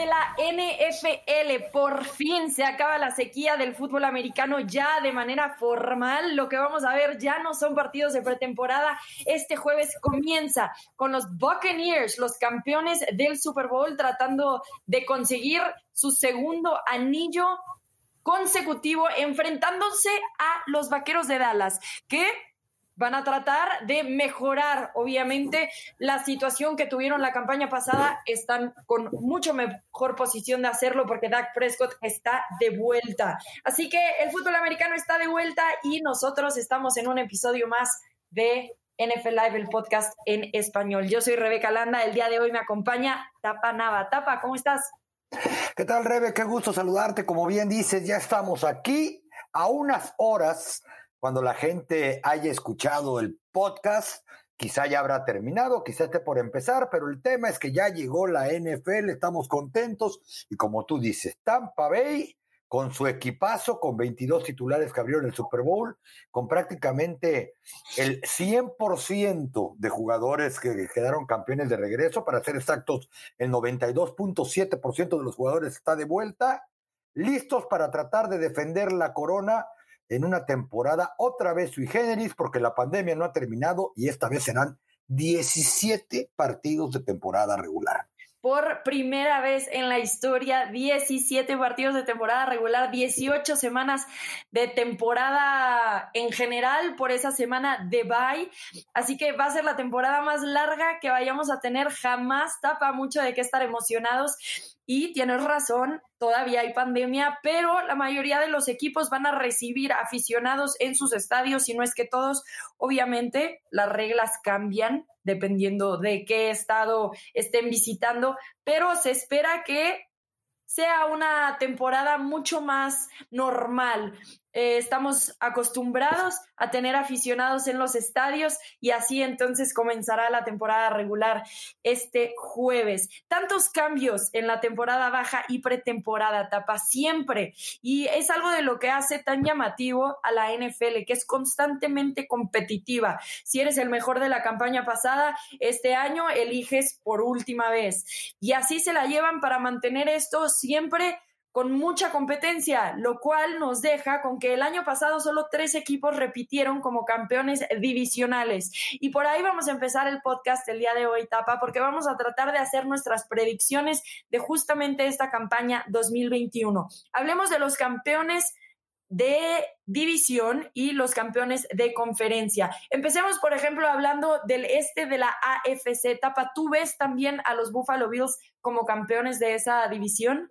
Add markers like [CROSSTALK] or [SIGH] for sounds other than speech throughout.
de la NFL. Por fin se acaba la sequía del fútbol americano ya de manera formal. Lo que vamos a ver ya no son partidos de pretemporada. Este jueves comienza con los Buccaneers, los campeones del Super Bowl, tratando de conseguir su segundo anillo consecutivo enfrentándose a los Vaqueros de Dallas, que van a tratar de mejorar, obviamente, la situación que tuvieron la campaña pasada. Están con mucho mejor posición de hacerlo porque Dak Prescott está de vuelta. Así que el fútbol americano está de vuelta y nosotros estamos en un episodio más de NFL Live, el podcast en español. Yo soy Rebeca Landa. El día de hoy me acompaña Tapa Nava. Tapa, ¿cómo estás? ¿Qué tal, Rebe? Qué gusto saludarte. Como bien dices, ya estamos aquí a unas horas cuando la gente haya escuchado el podcast, quizá ya habrá terminado, quizá esté por empezar, pero el tema es que ya llegó la NFL, estamos contentos. Y como tú dices, Tampa Bay con su equipazo, con 22 titulares que abrieron el Super Bowl, con prácticamente el 100% de jugadores que quedaron campeones de regreso, para ser exactos, el 92.7% de los jugadores está de vuelta, listos para tratar de defender la corona en una temporada otra vez sui generis porque la pandemia no ha terminado y esta vez serán 17 partidos de temporada regular. Por primera vez en la historia, 17 partidos de temporada regular, 18 semanas de temporada en general por esa semana de bye. Así que va a ser la temporada más larga que vayamos a tener jamás. Tapa mucho de qué estar emocionados. Y tienes razón, todavía hay pandemia, pero la mayoría de los equipos van a recibir aficionados en sus estadios, si no es que todos. Obviamente, las reglas cambian dependiendo de qué estado estén visitando, pero se espera que sea una temporada mucho más normal. Eh, estamos acostumbrados a tener aficionados en los estadios y así entonces comenzará la temporada regular este jueves. Tantos cambios en la temporada baja y pretemporada, tapa siempre. Y es algo de lo que hace tan llamativo a la NFL, que es constantemente competitiva. Si eres el mejor de la campaña pasada, este año eliges por última vez. Y así se la llevan para mantener esto siempre con mucha competencia, lo cual nos deja con que el año pasado solo tres equipos repitieron como campeones divisionales. Y por ahí vamos a empezar el podcast el día de hoy, Tapa, porque vamos a tratar de hacer nuestras predicciones de justamente esta campaña 2021. Hablemos de los campeones de división y los campeones de conferencia. Empecemos, por ejemplo, hablando del este de la AFC. Tapa, ¿tú ves también a los Buffalo Bills como campeones de esa división?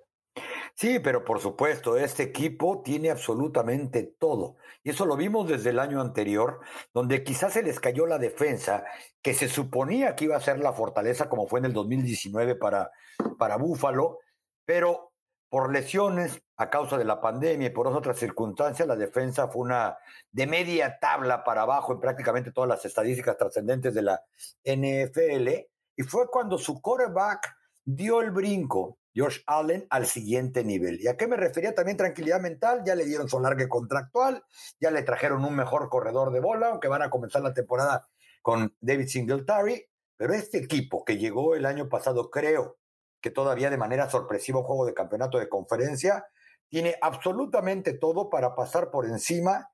Sí, pero por supuesto, este equipo tiene absolutamente todo. Y eso lo vimos desde el año anterior, donde quizás se les cayó la defensa, que se suponía que iba a ser la fortaleza como fue en el 2019 para, para Búfalo, pero por lesiones a causa de la pandemia y por otras circunstancias, la defensa fue una de media tabla para abajo en prácticamente todas las estadísticas trascendentes de la NFL. Y fue cuando su quarterback dio el brinco Josh Allen al siguiente nivel. ¿Y a qué me refería también tranquilidad mental? Ya le dieron su largue contractual, ya le trajeron un mejor corredor de bola, aunque van a comenzar la temporada con David Singletary, pero este equipo que llegó el año pasado, creo que todavía de manera sorpresiva juego de campeonato de conferencia, tiene absolutamente todo para pasar por encima,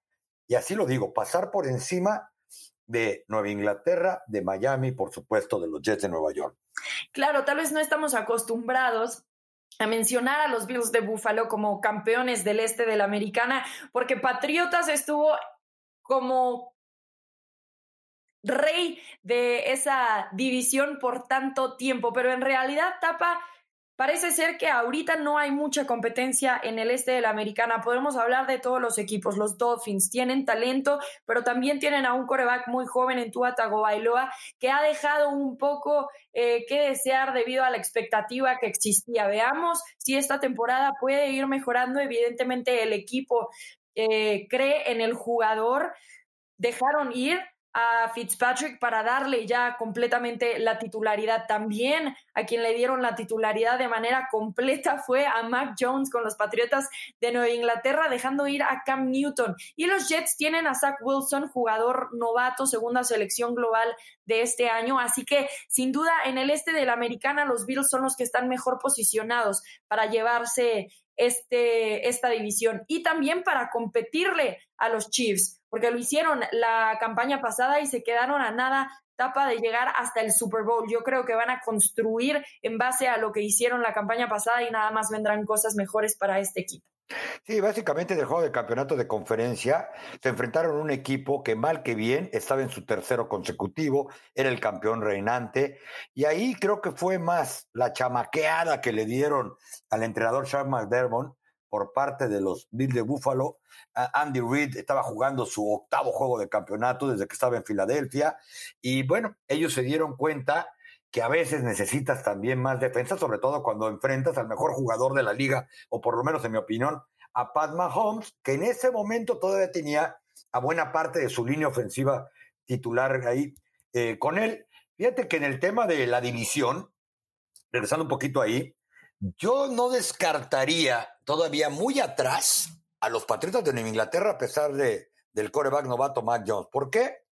y así lo digo, pasar por encima de Nueva Inglaterra, de Miami, por supuesto, de los Jets de Nueva York. Claro, tal vez no estamos acostumbrados a mencionar a los Bills de Buffalo como campeones del este de la americana, porque Patriotas estuvo como rey de esa división por tanto tiempo, pero en realidad Tapa Parece ser que ahorita no hay mucha competencia en el este de la americana. Podemos hablar de todos los equipos. Los Dolphins tienen talento, pero también tienen a un coreback muy joven en Tua Tagovailoa que ha dejado un poco eh, que desear debido a la expectativa que existía. Veamos si esta temporada puede ir mejorando. Evidentemente el equipo eh, cree en el jugador. Dejaron ir a Fitzpatrick para darle ya completamente la titularidad. También a quien le dieron la titularidad de manera completa fue a Mac Jones con los Patriotas de Nueva Inglaterra, dejando ir a Cam Newton. Y los Jets tienen a Zach Wilson, jugador novato, segunda selección global de este año. Así que, sin duda, en el este de la americana, los Bills son los que están mejor posicionados para llevarse este, esta división y también para competirle a los Chiefs, porque lo hicieron la campaña pasada y se quedaron a nada tapa de llegar hasta el Super Bowl. Yo creo que van a construir en base a lo que hicieron la campaña pasada y nada más vendrán cosas mejores para este equipo. Sí, básicamente del juego de campeonato de conferencia se enfrentaron a un equipo que mal que bien estaba en su tercero consecutivo, era el campeón reinante, y ahí creo que fue más la chamaqueada que le dieron al entrenador Sean McDermott por parte de los Bills de Buffalo. Andy Reid estaba jugando su octavo juego de campeonato desde que estaba en Filadelfia, y bueno, ellos se dieron cuenta que a veces necesitas también más defensa, sobre todo cuando enfrentas al mejor jugador de la liga, o por lo menos en mi opinión, a Pat Mahomes, que en ese momento todavía tenía a buena parte de su línea ofensiva titular ahí eh, con él. Fíjate que en el tema de la división, regresando un poquito ahí, yo no descartaría todavía muy atrás a los Patriotas de Nueva Inglaterra a pesar de, del coreback novato Mac Jones. ¿Por qué?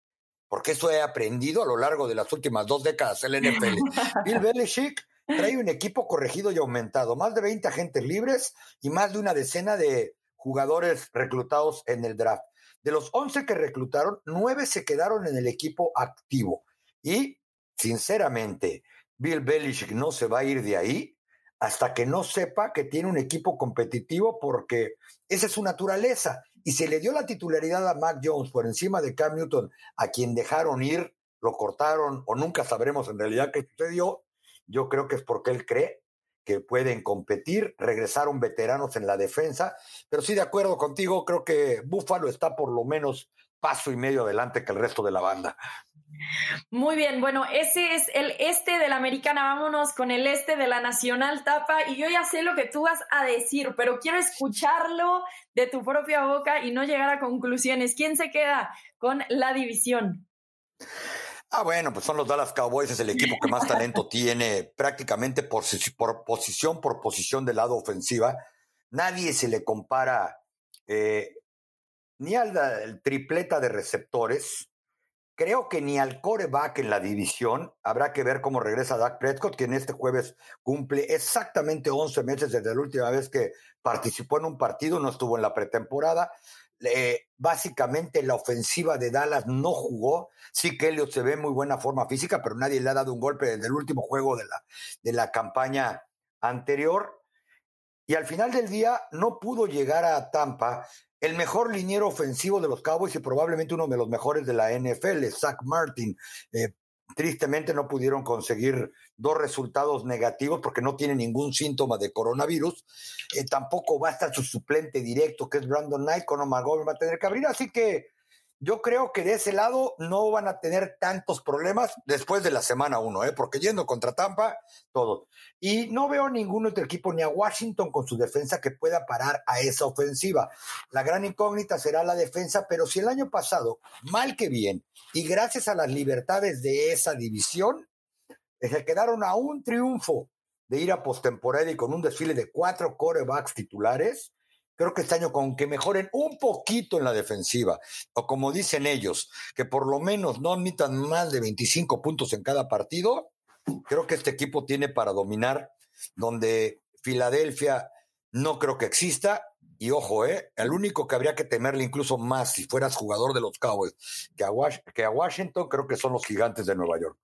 porque eso he aprendido a lo largo de las últimas dos décadas el NFL. [LAUGHS] Bill Belichick trae un equipo corregido y aumentado, más de 20 agentes libres y más de una decena de jugadores reclutados en el draft. De los 11 que reclutaron, 9 se quedaron en el equipo activo. Y, sinceramente, Bill Belichick no se va a ir de ahí hasta que no sepa que tiene un equipo competitivo porque esa es su naturaleza. Y se le dio la titularidad a Mac Jones por encima de Cam Newton, a quien dejaron ir, lo cortaron o nunca sabremos en realidad qué sucedió, yo creo que es porque él cree que pueden competir, regresaron veteranos en la defensa, pero sí de acuerdo contigo, creo que Buffalo está por lo menos paso y medio adelante que el resto de la banda. Muy bien, bueno, ese es el este de la americana. Vámonos con el este de la nacional tapa. Y yo ya sé lo que tú vas a decir, pero quiero escucharlo de tu propia boca y no llegar a conclusiones. ¿Quién se queda con la división? Ah, bueno, pues son los Dallas Cowboys, es el equipo que más talento [LAUGHS] tiene prácticamente por, por posición por posición del lado ofensiva. Nadie se le compara eh, ni al tripleta de receptores, Creo que ni al coreback en la división habrá que ver cómo regresa Dak Prescott, quien este jueves cumple exactamente 11 meses desde la última vez que participó en un partido, no estuvo en la pretemporada. básicamente la ofensiva de Dallas no jugó. Sí que Elliot se ve en muy buena forma física, pero nadie le ha dado un golpe desde el último juego de la, de la campaña anterior. Y al final del día no pudo llegar a Tampa el mejor liniero ofensivo de los Cowboys y probablemente uno de los mejores de la NFL, Zach Martin. Eh, tristemente no pudieron conseguir dos resultados negativos porque no tiene ningún síntoma de coronavirus. Eh, tampoco va a estar su suplente directo, que es Brandon Knight, con Omar va a tener que abrir. Así que yo creo que de ese lado no van a tener tantos problemas después de la semana uno, ¿eh? porque yendo contra Tampa, todo. Y no veo ningún otro equipo, ni a Washington con su defensa, que pueda parar a esa ofensiva. La gran incógnita será la defensa, pero si el año pasado, mal que bien, y gracias a las libertades de esa división, se quedaron a un triunfo de ir a postemporada y con un desfile de cuatro corebacks titulares, Creo que este año con que mejoren un poquito en la defensiva, o como dicen ellos, que por lo menos no admitan más de 25 puntos en cada partido, creo que este equipo tiene para dominar, donde Filadelfia no creo que exista. Y ojo, ¿eh? el único que habría que temerle incluso más si fueras jugador de los Cowboys que a Washington, creo que son los gigantes de Nueva York.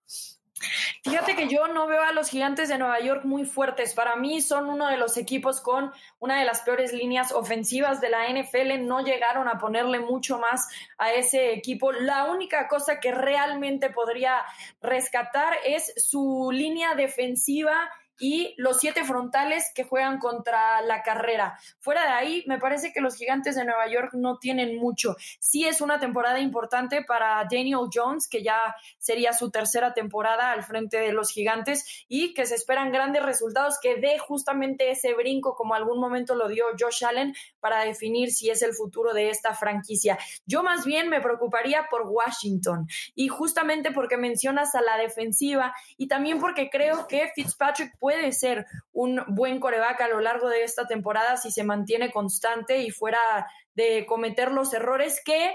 Fíjate que yo no veo a los gigantes de Nueva York muy fuertes. Para mí son uno de los equipos con una de las peores líneas ofensivas de la NFL. No llegaron a ponerle mucho más a ese equipo. La única cosa que realmente podría rescatar es su línea defensiva y los siete frontales que juegan contra la carrera. Fuera de ahí, me parece que los gigantes de Nueva York no tienen mucho. Sí es una temporada importante para Daniel Jones, que ya sería su tercera temporada al frente de los gigantes y que se esperan grandes resultados que dé justamente ese brinco como algún momento lo dio Josh Allen para definir si es el futuro de esta franquicia. Yo más bien me preocuparía por Washington y justamente porque mencionas a la defensiva y también porque creo que Fitzpatrick puede ser un buen coreback a lo largo de esta temporada si se mantiene constante y fuera de cometer los errores que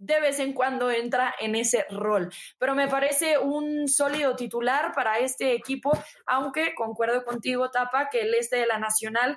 de vez en cuando entra en ese rol. Pero me parece un sólido titular para este equipo, aunque concuerdo contigo, Tapa, que el este de la Nacional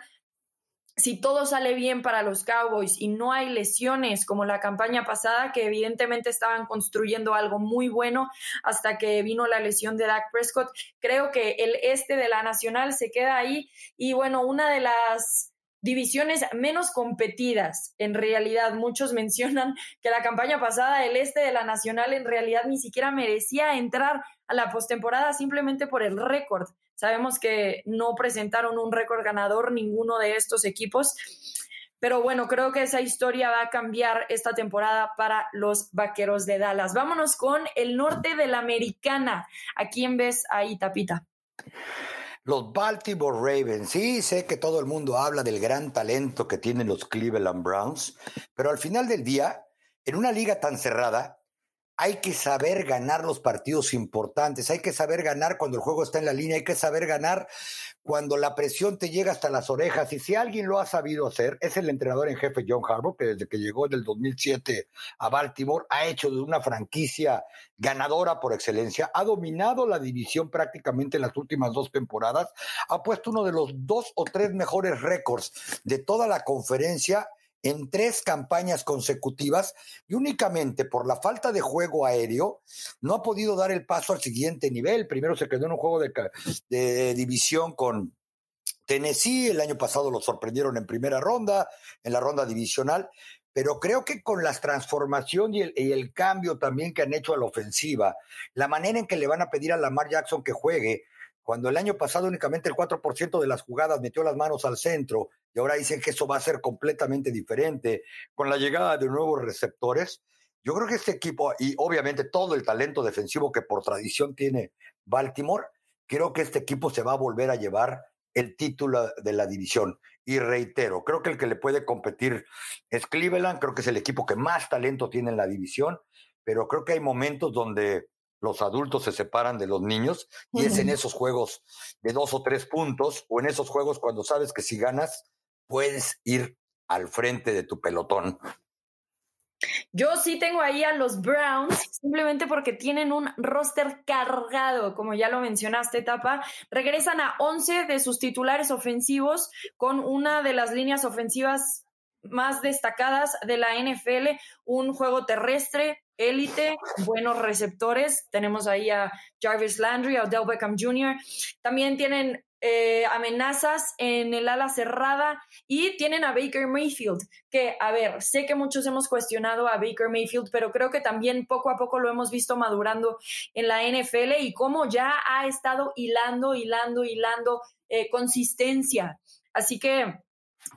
si todo sale bien para los Cowboys y no hay lesiones como la campaña pasada, que evidentemente estaban construyendo algo muy bueno hasta que vino la lesión de Dak Prescott, creo que el este de la Nacional se queda ahí y bueno, una de las divisiones menos competidas. En realidad, muchos [LAUGHS] mencionan que la campaña pasada el este de la Nacional en realidad ni siquiera merecía entrar a la postemporada simplemente por el récord. Sabemos que no presentaron un récord ganador ninguno de estos equipos. Pero bueno, creo que esa historia va a cambiar esta temporada para los Vaqueros de Dallas. Vámonos con el norte de la Americana. ¿A quién ves ahí, Tapita? Los Baltimore Ravens, sí, sé que todo el mundo habla del gran talento que tienen los Cleveland Browns, pero al final del día, en una liga tan cerrada, hay que saber ganar los partidos importantes, hay que saber ganar cuando el juego está en la línea, hay que saber ganar cuando la presión te llega hasta las orejas. Y si alguien lo ha sabido hacer, es el entrenador en jefe John Harbaugh, que desde que llegó en el 2007 a Baltimore ha hecho de una franquicia ganadora por excelencia, ha dominado la división prácticamente en las últimas dos temporadas, ha puesto uno de los dos o tres mejores récords de toda la conferencia en tres campañas consecutivas y únicamente por la falta de juego aéreo no ha podido dar el paso al siguiente nivel. Primero se quedó en un juego de, división con Tennessee, el año pasado lo sorprendieron en primera ronda, en la ronda divisional, pero creo que con la transformación y el, cambio también que han hecho a la ofensiva, la manera en que le van a pedir a Lamar Jackson que juegue, cuando el año pasado únicamente el 4% de las jugadas metió las manos al centro y ahora dicen que eso va a ser completamente diferente con la llegada de nuevos receptores. Yo creo que este equipo, y obviamente todo el talento defensivo que por tradición tiene Baltimore, creo que este equipo se va a volver a llevar el título de la división. Y reitero, creo que el que le puede competir es Cleveland, creo que es el equipo que más talento tiene en la división, pero creo que hay momentos donde los adultos se separan de los niños y es en esos juegos de dos o tres puntos o en esos juegos cuando sabes que si ganas puedes ir al frente de tu pelotón. Yo sí tengo ahí a los Browns, simplemente porque tienen un roster cargado, como ya lo mencionaste, Tapa. Regresan a 11 de sus titulares ofensivos con una de las líneas ofensivas más destacadas de la NFL, un juego terrestre élite, buenos receptores. Tenemos ahí a Jarvis Landry, a Odell Beckham Jr. También tienen eh, amenazas en el ala cerrada y tienen a Baker Mayfield, que, a ver, sé que muchos hemos cuestionado a Baker Mayfield, pero creo que también poco a poco lo hemos visto madurando en la NFL y cómo ya ha estado hilando, hilando, hilando eh, consistencia. Así que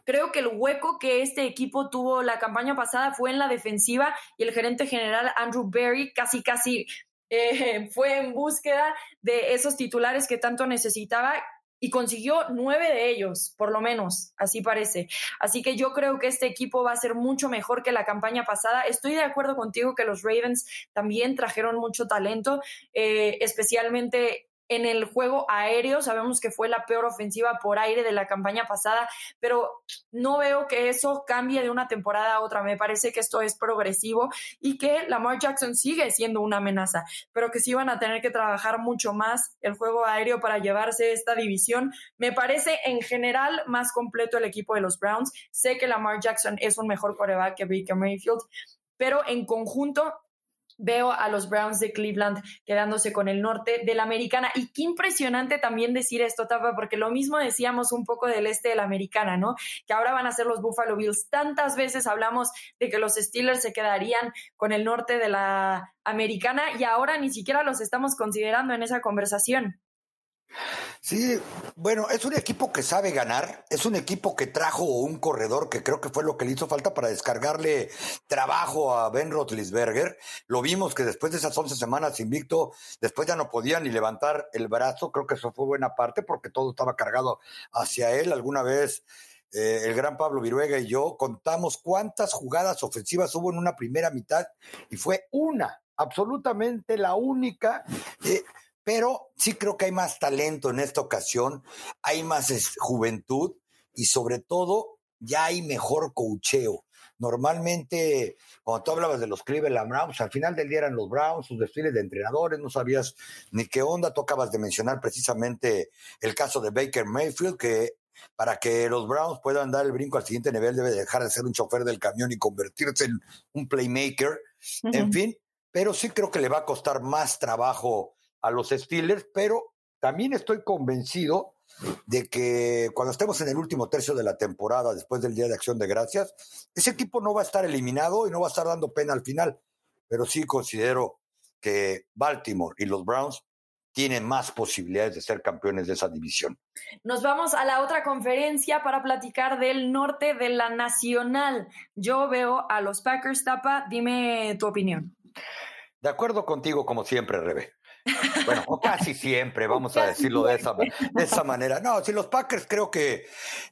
Creo que el hueco que este equipo tuvo la campaña pasada fue en la defensiva y el gerente general Andrew Berry casi, casi eh, [LAUGHS] fue en búsqueda de esos titulares que tanto necesitaba y consiguió nueve de ellos, por lo menos, así parece. Así que yo creo que este equipo va a ser mucho mejor que la campaña pasada. Estoy de acuerdo contigo que los Ravens también trajeron mucho talento, eh, especialmente en el juego aéreo. Sabemos que fue la peor ofensiva por aire de la campaña pasada, pero no veo que eso cambie de una temporada a otra. Me parece que esto es progresivo y que Lamar Jackson sigue siendo una amenaza, pero que sí van a tener que trabajar mucho más el juego aéreo para llevarse esta división. Me parece en general más completo el equipo de los Browns. Sé que Lamar Jackson es un mejor coreback que Baker Mayfield, pero en conjunto veo a los Browns de Cleveland quedándose con el norte de la americana. Y qué impresionante también decir esto, Tapa, porque lo mismo decíamos un poco del este de la americana, ¿no? Que ahora van a ser los Buffalo Bills. Tantas veces hablamos de que los Steelers se quedarían con el norte de la americana y ahora ni siquiera los estamos considerando en esa conversación. Sí, bueno, es un equipo que sabe ganar, es un equipo que trajo un corredor que creo que fue lo que le hizo falta para descargarle trabajo a Ben Roethlisberger. Lo vimos que después de esas 11 semanas invicto, después ya no podía ni levantar el brazo, creo que eso fue buena parte porque todo estaba cargado hacia él. Alguna vez eh, el gran Pablo Viruega y yo contamos cuántas jugadas ofensivas hubo en una primera mitad y fue una, absolutamente la única. Eh, pero sí creo que hay más talento en esta ocasión, hay más juventud y sobre todo ya hay mejor cocheo. Normalmente, cuando tú hablabas de los Cleveland Browns, al final del día eran los Browns, sus desfiles de entrenadores, no sabías ni qué onda. Tú acabas de mencionar precisamente el caso de Baker Mayfield, que para que los Browns puedan dar el brinco al siguiente nivel debe dejar de ser un chofer del camión y convertirse en un playmaker. En fin, pero sí creo que le va a costar más trabajo a los Steelers, pero también estoy convencido de que cuando estemos en el último tercio de la temporada, después del Día de Acción de Gracias, ese equipo no va a estar eliminado y no va a estar dando pena al final. Pero sí considero que Baltimore y los Browns tienen más posibilidades de ser campeones de esa división. Nos vamos a la otra conferencia para platicar del norte de la Nacional. Yo veo a los Packers, Tapa, dime tu opinión. De acuerdo contigo, como siempre, Rebe. Bueno, casi siempre, [LAUGHS] vamos a decirlo de esa, de esa manera. No, si los Packers creo que,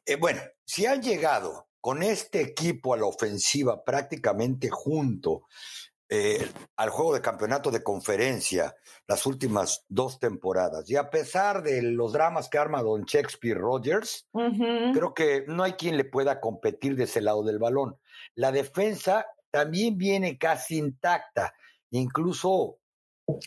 eh, bueno, si han llegado con este equipo a la ofensiva prácticamente junto eh, al juego de campeonato de conferencia las últimas dos temporadas. Y a pesar de los dramas que arma Don Shakespeare Rogers, creo que no hay quien le pueda competir de ese lado del balón. La defensa también viene casi intacta. Incluso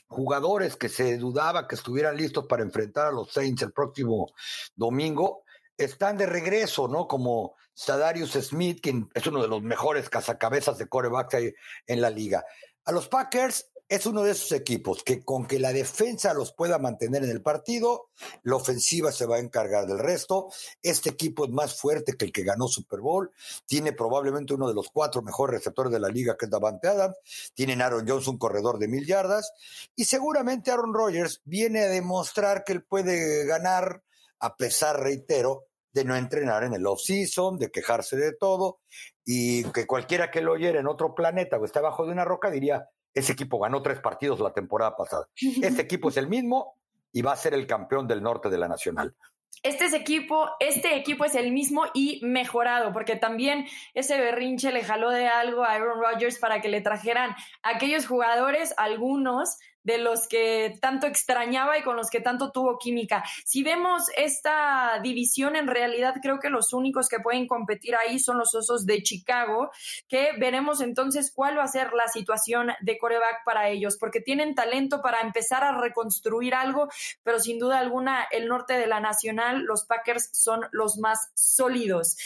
jugadores que se dudaba que estuvieran listos para enfrentar a los Saints el próximo domingo, están de regreso, ¿no? Como Sadarius Smith, quien es uno de los mejores cazacabezas de corebacks en la liga. A los Packers es uno de esos equipos que con que la defensa los pueda mantener en el partido, la ofensiva se va a encargar del resto. Este equipo es más fuerte que el que ganó Super Bowl. Tiene probablemente uno de los cuatro mejores receptores de la liga, que es Davante Adams. Tienen Aaron Jones, un corredor de mil yardas. Y seguramente Aaron Rodgers viene a demostrar que él puede ganar, a pesar, reitero, de no entrenar en el off-season, de quejarse de todo, y que cualquiera que lo oyera en otro planeta o esté abajo de una roca diría, ese equipo ganó tres partidos la temporada pasada. [LAUGHS] Este equipo es el mismo y va a ser el campeón del norte de la Nacional. Este es equipo, este equipo es el mismo y mejorado, porque también ese berrinche le jaló de algo a Aaron Rodgers para que le trajeran a aquellos jugadores, algunos de los que tanto extrañaba y con los que tanto tuvo química. Si vemos esta división, en realidad creo que los únicos que pueden competir ahí son los Osos de Chicago, que veremos entonces cuál va a ser la situación de coreback para ellos, porque tienen talento para empezar a reconstruir algo, pero sin duda alguna el norte de la Nacional, los Packers son los más sólidos.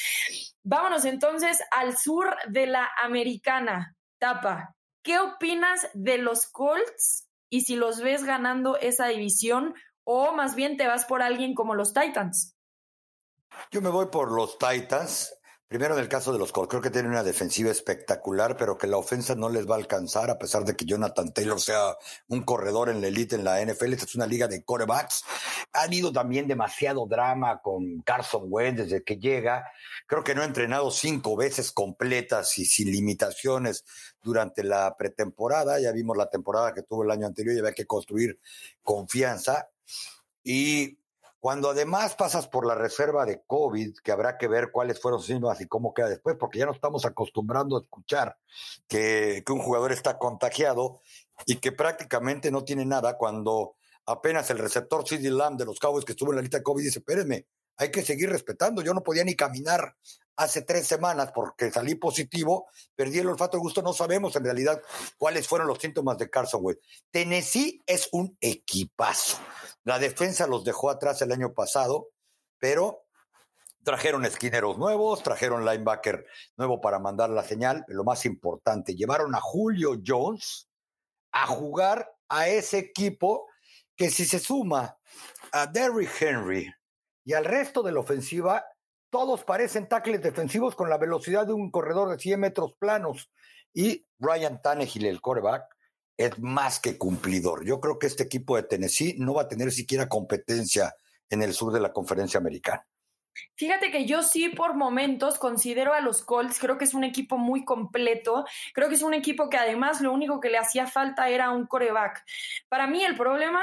Vámonos entonces al sur de la Americana. Tapa, ¿qué opinas de los Colts y si los ves ganando esa división o más bien te vas por alguien como los Titans. Yo me voy por los Titans. Primero en el caso de los Colts, creo que tienen una defensiva espectacular, pero que la ofensa no les va a alcanzar, a pesar de que Jonathan Taylor sea un corredor en la elite en la NFL. Esta es una liga de corebacks. Ha habido también demasiado drama con Carson Wentz desde que llega. Creo que no ha entrenado cinco veces completas y sin limitaciones durante la pretemporada. Ya vimos la temporada que tuvo el año anterior y había que construir confianza. Y cuando además pasas por la reserva de COVID, que habrá que ver cuáles fueron sus síntomas y cómo queda después, porque ya no estamos acostumbrando a escuchar que, un jugador está contagiado y que prácticamente no tiene nada cuando apenas el receptor CD Lamb de los Cowboys que estuvo en la lista de COVID dice, espérenme, hay que seguir respetando. Yo no podía ni caminar hace tres semanas porque salí positivo, perdí el olfato de gusto, no sabemos en realidad cuáles fueron los síntomas de Carson Wentz. Tennessee es un equipazo. La defensa los dejó atrás el año pasado, pero trajeron esquineros nuevos, trajeron linebacker nuevo para mandar la señal. Lo más importante, llevaron a Julio Jones a jugar a ese equipo que si se suma a Derrick Henry y al resto de la ofensiva, todos parecen tackles defensivos con la velocidad de un corredor de 100 metros planos. Y Ryan Tannehill, el quarterback, es más que cumplidor. Yo creo que este equipo de Tennessee no va a tener siquiera competencia en el sur de la conferencia americana. Fíjate que yo sí por momentos considero a los Colts, creo que es un equipo muy completo, creo que es un equipo que además lo único que le hacía falta era un coreback. Para mí el problema,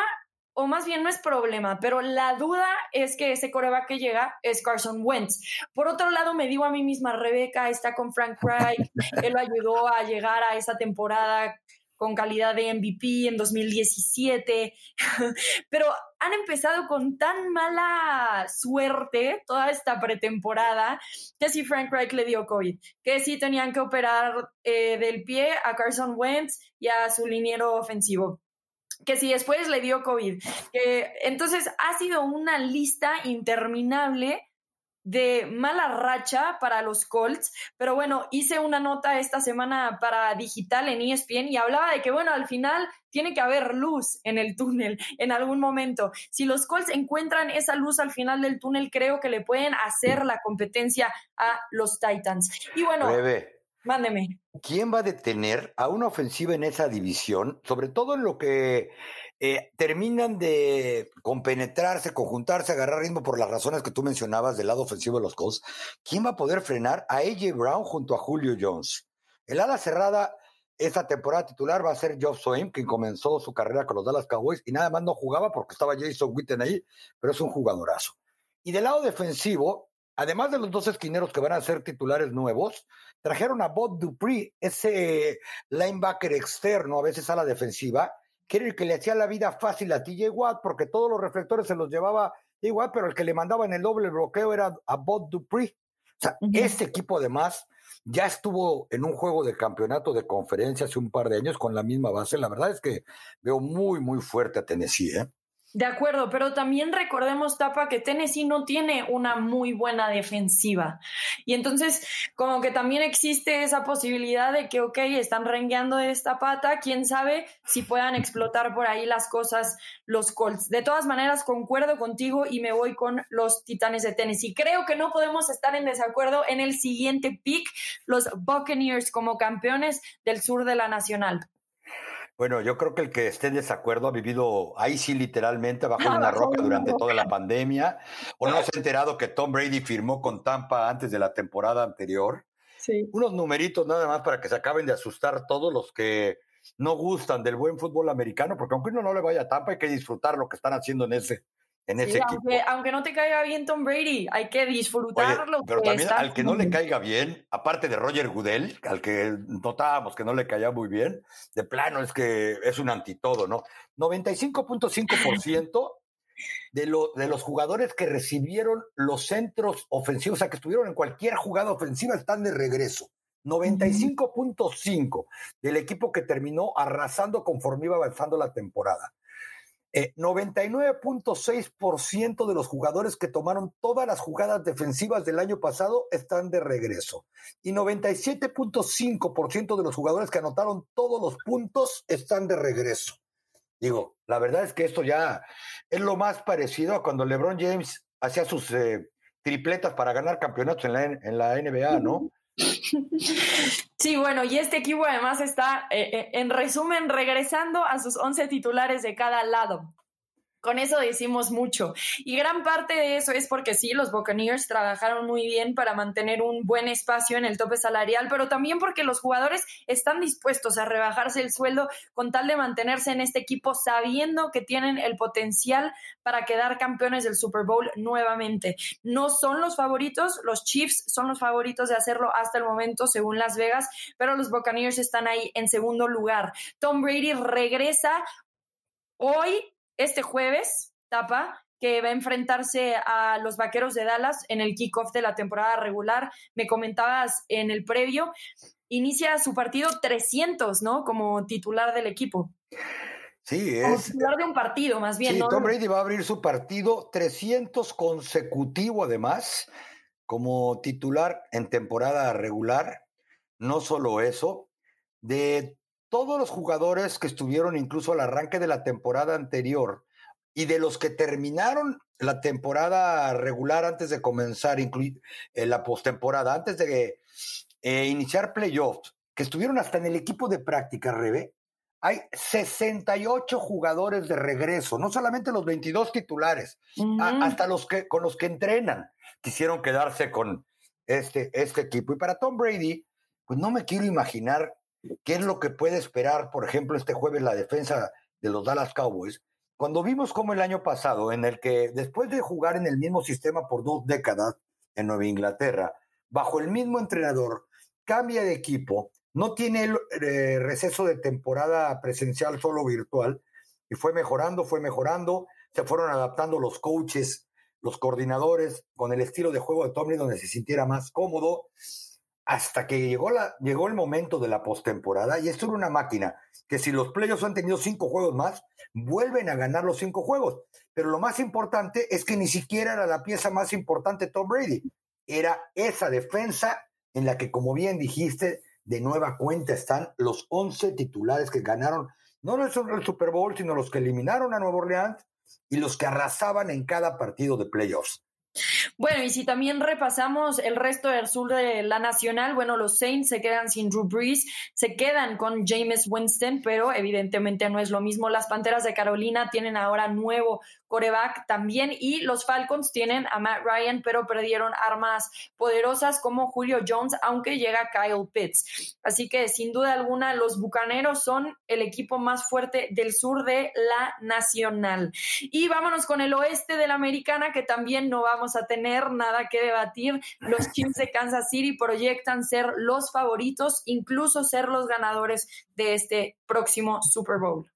o más bien no es problema, pero la duda es que ese coreback que llega es Carson Wentz. Por otro lado, me digo a mí misma, Rebeca está con Frank Reich, [LAUGHS] él lo ayudó a llegar a esa temporada con calidad de MVP en 2017, [LAUGHS] pero han empezado con tan mala suerte toda esta pretemporada que si Frank Reich le dio COVID, que si tenían que operar eh, del pie a Carson Wentz y a su liniero ofensivo que si después le dio COVID. Que, entonces ha sido una lista interminable de mala racha para los Colts, pero bueno, hice una nota esta semana para digital en ESPN y hablaba de que bueno, al final tiene que haber luz en el túnel en algún momento. Si los Colts encuentran esa luz al final del túnel, creo que le pueden hacer la competencia a los Titans. Y bueno, mándeme. ¿Quién va a detener a una ofensiva en esa división, sobre todo en lo que eh, terminan de compenetrarse, conjuntarse, agarrar ritmo por las razones que tú mencionabas del lado ofensivo de los Colts, ¿quién va a poder frenar a AJ Brown junto a Julio Jones? El ala cerrada esta temporada titular va a ser Joe Swain, quien comenzó su carrera con los Dallas Cowboys y nada más no jugaba porque estaba Jason Witten ahí, pero es un jugadorazo. Y del lado defensivo, además de los dos esquineros que van a ser titulares nuevos, trajeron a Bob Dupree, ese linebacker externo, a veces a la defensiva, que era el que le hacía la vida fácil a TJ Watt, porque todos los reflectores se los llevaba igual, pero el que le mandaba en el doble bloqueo era a Bob Dupree. O sea, este equipo además ya estuvo en un juego de campeonato de conferencia hace un par de años con la misma base. La verdad es que veo muy, muy fuerte a Tennessee. ¿eh? De acuerdo, pero también recordemos, Tapa, que Tennessee no tiene una muy buena defensiva. Y entonces, como que también existe esa posibilidad de que, ok, están rengueando esta pata, quién sabe si puedan explotar por ahí las cosas los Colts. De todas maneras, concuerdo contigo y me voy con los Titanes de Tennessee. Creo que no podemos estar en desacuerdo en el siguiente pick, los Buccaneers como campeones del sur de la Nacional. Bueno, yo creo que el que esté en desacuerdo ha vivido ahí sí literalmente bajo una roca durante toda la pandemia, o no se ha enterado que Tom Brady firmó con Tampa antes de la temporada anterior. Sí. Unos numeritos nada más para que se acaben de asustar todos los que no gustan del buen fútbol americano, porque aunque uno no le vaya a Tampa, hay que disfrutar lo que están haciendo en ese, en ese aunque, equipo. Aunque no te caiga bien Tom Brady, hay que disfrutarlo. pero también al que no le caiga bien, aparte de Roger Goodell, al que notábamos que no le caía muy bien, de plano es que es un antitodo, ¿no? 95.5% de, lo, de los jugadores que recibieron los centros ofensivos, o sea, que estuvieron en cualquier jugada ofensiva, están de regreso. 95.5 del equipo que terminó arrasando conforme iba avanzando la temporada. 99.6% eh, de los jugadores que tomaron todas las jugadas defensivas del año pasado están de regreso. Y 97.5% de los jugadores que anotaron todos los puntos están de regreso. Digo, la verdad es que esto ya es lo más parecido a cuando LeBron James hacía sus eh, tripletas para ganar campeonatos en la, en la NBA, ¿no? Sí, bueno, y este equipo además está, eh, eh, en resumen, regresando a sus 11 titulares de cada lado. Con eso decimos mucho. Y gran parte de eso es porque sí, los Buccaneers trabajaron muy bien para mantener un buen espacio en el tope salarial, pero también porque los jugadores están dispuestos a rebajarse el sueldo con tal de mantenerse en este equipo sabiendo que tienen el potencial para quedar campeones del Super Bowl nuevamente. No son los favoritos, los Chiefs son los favoritos de hacerlo hasta el momento según Las Vegas, pero los Buccaneers están ahí en segundo lugar. Tom Brady regresa hoy este jueves, Tapa, que va a enfrentarse a los Vaqueros de Dallas en el kickoff de la temporada regular. Me comentabas en el previo, inicia su partido 300, ¿no? Como titular del equipo. Sí, es. Como titular de un partido, más bien. Sí, Tom Brady va a abrir su partido 300 consecutivo, además, como titular en temporada regular. No solo eso, de todos los jugadores que estuvieron incluso al arranque de la temporada anterior y de los que terminaron la temporada regular antes de comenzar, incluir eh, la postemporada, antes de eh, iniciar playoffs, que estuvieron hasta en el equipo de práctica, Rebe, hay 68 jugadores de regreso, no solamente los 22 titulares, hasta los que con los que entrenan quisieron quedarse con este, este equipo. Y para Tom Brady, pues no me quiero imaginar qué es lo que puede esperar, por ejemplo, este jueves la defensa de los Dallas Cowboys, cuando vimos como el año pasado, en el que después de jugar en el mismo sistema por dos décadas en Nueva Inglaterra, bajo el mismo entrenador, cambia de equipo, no tiene el eh, receso de temporada presencial, solo virtual, y fue mejorando, fue mejorando, se fueron adaptando los coaches, los coordinadores, con el estilo de juego de Tommy donde se sintiera más cómodo, hasta que llegó, la, llegó el momento de la postemporada, y esto era una máquina, que si los playoffs han tenido cinco juegos más, vuelven a ganar los cinco juegos. Pero lo más importante es que ni siquiera era la pieza más importante Tom Brady, era esa defensa en la que, como bien dijiste, de nueva cuenta están los 11 titulares que ganaron, no el Super Bowl, sino los que eliminaron a Nueva Orleans y los que arrasaban en cada partido de playoffs. Bueno, y si también repasamos el resto del sur de la nacional, bueno, los Saints se quedan sin Drew Brees, se quedan con James Winston, pero evidentemente no es lo mismo. Las Panteras de Carolina tienen ahora nuevo coreback también y los Falcons tienen a Matt Ryan, pero perdieron armas poderosas como Julio Jones, aunque llega Kyle Pitts. Así que sin duda alguna los Bucaneros son el equipo más fuerte del sur de la nacional. Y vámonos con el oeste de la americana, que también no vamos a tener nada que debatir. Los [LAUGHS] Chiefs de Kansas City proyectan ser los favoritos, incluso ser los ganadores de este próximo Super Bowl.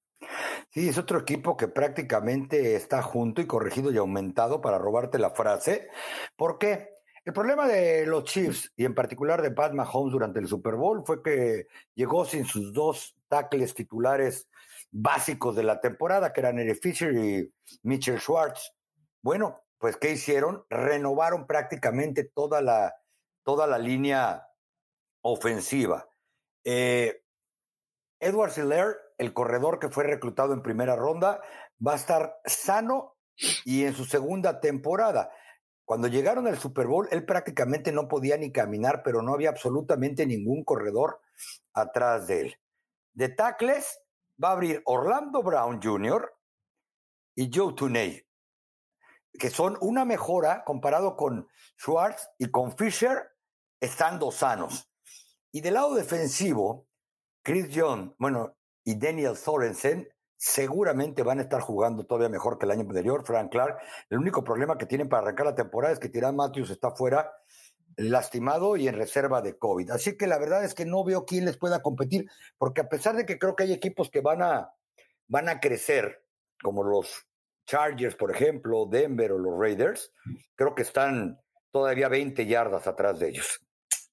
Sí, es otro equipo que prácticamente está junto y corregido y aumentado para robarte la frase. ¿Por qué? El problema de los Chiefs y en particular de Pat Mahomes durante el Super Bowl fue que llegó sin sus dos tackles titulares básicos de la temporada, que eran Eric Fisher y Mitchell Schwartz. Bueno, pues ¿qué hicieron? Renovaron prácticamente toda la, toda la línea ofensiva. Eh, Edward Siller el corredor que fue reclutado en primera ronda, va a estar sano y en su segunda temporada. Cuando llegaron al Super Bowl, él prácticamente no podía ni caminar, pero no había absolutamente ningún corredor atrás de él. De tackles va a abrir Orlando Brown Jr. y Joe Tuney, que son una mejora comparado con Schwartz y con Fisher estando sanos. Y del lado defensivo, Chris Young, bueno, y Daniel Sorensen seguramente van a estar jugando todavía mejor que el año anterior. Frank Clark, el único problema que tienen para arrancar la temporada es que Tirán Matthews está fuera lastimado y en reserva de COVID. Así que la verdad es que no veo quién les pueda competir, porque a pesar de que creo que hay equipos que van a, van a crecer, como los Chargers, por ejemplo, Denver o los Raiders, creo que están todavía 20 yardas atrás de ellos.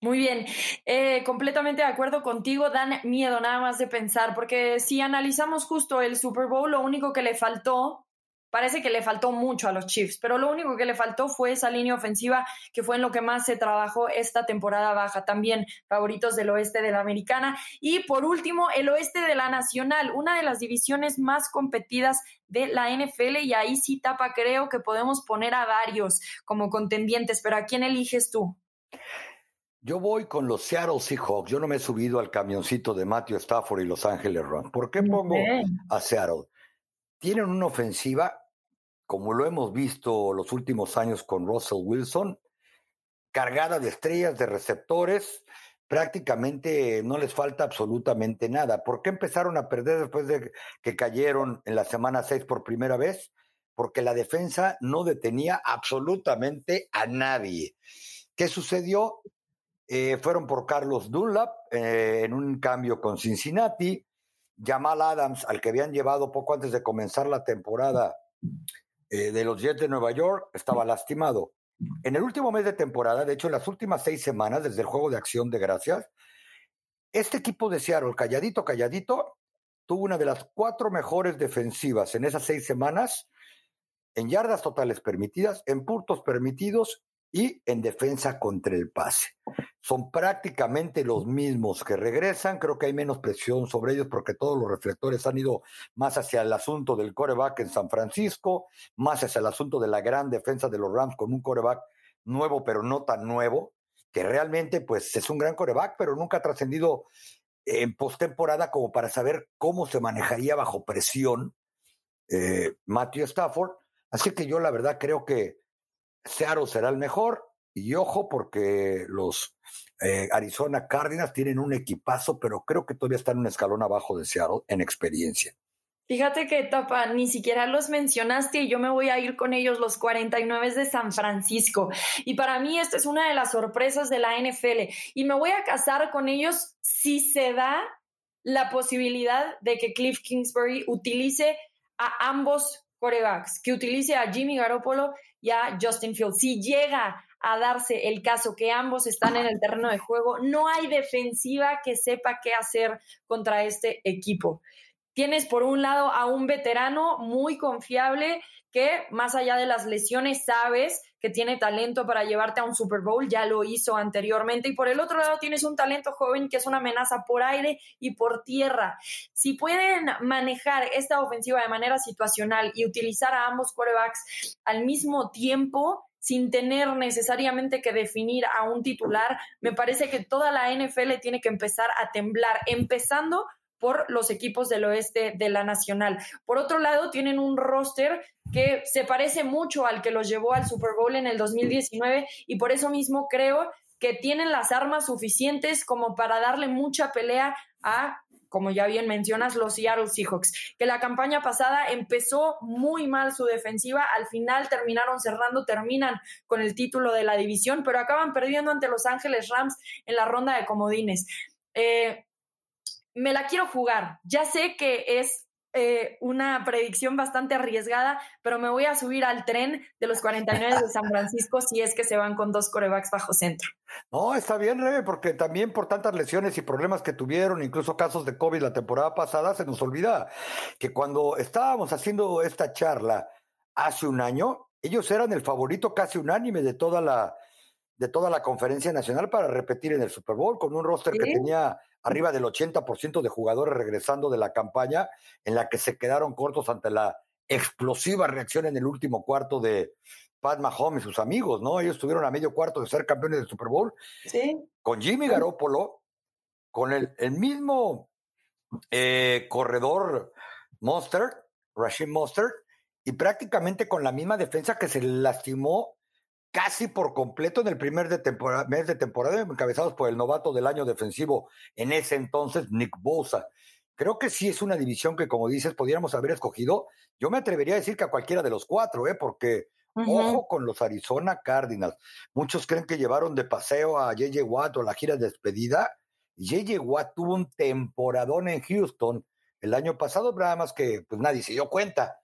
Muy bien, eh, completamente de acuerdo contigo, dan miedo nada más de pensar, porque si analizamos justo el Super Bowl, lo único que le faltó, parece que le faltó mucho a los Chiefs, pero lo único que le faltó fue esa línea ofensiva que fue en lo que más se trabajó esta temporada baja, también favoritos del oeste de la americana. Y por último, el oeste de la nacional, una de las divisiones más competidas de la NFL y ahí sí tapa creo que podemos poner a varios como contendientes, pero ¿a quién eliges tú? Yo voy con los Seattle Seahawks. Yo no me he subido al camioncito de Matthew Stafford y Los Ángeles Rams. ¿Por qué pongo a Seattle? Tienen una ofensiva, como lo hemos visto los últimos años con Russell Wilson, cargada de estrellas, de receptores. Prácticamente no les falta absolutamente nada. ¿Por qué empezaron a perder después de que cayeron en la semana 6 por primera vez? Porque la defensa no detenía absolutamente a nadie. ¿Qué sucedió? Eh, fueron por Carlos Dunlap eh, en un cambio con Cincinnati. Jamal Adams, al que habían llevado poco antes de comenzar la temporada eh, de los Jets de Nueva York, estaba lastimado. En el último mes de temporada, de hecho, en las últimas seis semanas, desde el juego de acción de gracias, este equipo de Seattle, calladito, calladito, tuvo una de las cuatro mejores defensivas en esas seis semanas, en yardas totales permitidas, en puntos permitidos y en defensa contra el pase. Son prácticamente los mismos que regresan, creo que hay menos presión sobre ellos porque todos los reflectores han ido más hacia el asunto del coreback en San Francisco, más hacia el asunto de la gran defensa de los Rams con un coreback nuevo pero no tan nuevo, que realmente pues es un gran coreback pero nunca ha trascendido en postemporada como para saber cómo se manejaría bajo presión eh, Matthew Stafford. Así que yo la verdad creo que Seattle será el mejor. Y ojo, porque los eh, Arizona Cardinals tienen un equipazo, pero creo que todavía están un escalón abajo de Seattle en experiencia. Fíjate que, Tapa, ni siquiera los mencionaste y yo me voy a ir con ellos, los 49 de San Francisco. Y para mí esta es una de las sorpresas de la NFL. Y me voy a casar con ellos si se da la posibilidad de que Cliff Kingsbury utilice a ambos corebacks, que utilice a Jimmy Garoppolo y a Justin Fields. Si llega a darse el caso que ambos están en el terreno de juego, no hay defensiva que sepa qué hacer contra este equipo. Tienes por un lado a un veterano muy confiable que más allá de las lesiones sabes que tiene talento para llevarte a un Super Bowl, ya lo hizo anteriormente, y por el otro lado tienes un talento joven que es una amenaza por aire y por tierra. Si pueden manejar esta ofensiva de manera situacional y utilizar a ambos quarterbacks al mismo tiempo, sin tener necesariamente que definir a un titular, me parece que toda la NFL tiene que empezar a temblar, empezando por los equipos del oeste de la Nacional. Por otro lado, tienen un roster que se parece mucho al que los llevó al Super Bowl en el 2019 y por eso mismo creo que tienen las armas suficientes como para darle mucha pelea a como ya bien mencionas, los Seattle Seahawks, que la campaña pasada empezó muy mal su defensiva, al final terminaron cerrando, terminan con el título de la división, pero acaban perdiendo ante Los Ángeles Rams en la ronda de comodines. Eh, me la quiero jugar. Ya sé que es eh, una predicción bastante arriesgada, pero me voy a subir al tren de los 49 de San Francisco si es que se van con dos corebacks bajo centro. No, está bien, Rebe, porque también por tantas lesiones y problemas que tuvieron, incluso casos de COVID la temporada pasada, se nos olvida que cuando estábamos haciendo esta charla hace un año, ellos eran el favorito casi unánime de toda la, de toda la conferencia nacional para repetir en el Super Bowl, con un roster que tenía arriba del 80% de jugadores regresando de la campaña en la que se quedaron cortos ante la explosiva reacción en el último cuarto de Pat Mahomes y sus amigos, ¿no? Ellos estuvieron a medio cuarto de ser campeones del Super Bowl. Sí. Con Jimmy Garoppolo, con el, el mismo eh, corredor Monster, Rashid Monster, y prácticamente con la misma defensa que se lastimó casi por completo en el primer de temporada, mes de temporada, encabezados por el novato del año defensivo en ese entonces, Nick Bosa. Creo que sí es una división que, como dices, podríamos haber escogido. Yo me atrevería a decir que a cualquiera de los cuatro, ¿eh? porque ojo con los Arizona Cardinals. Muchos creen que llevaron de paseo a JJ Watt o la gira de despedida. JJ Watt tuvo un temporadón en Houston el año pasado, nada más que pues nadie se dio cuenta.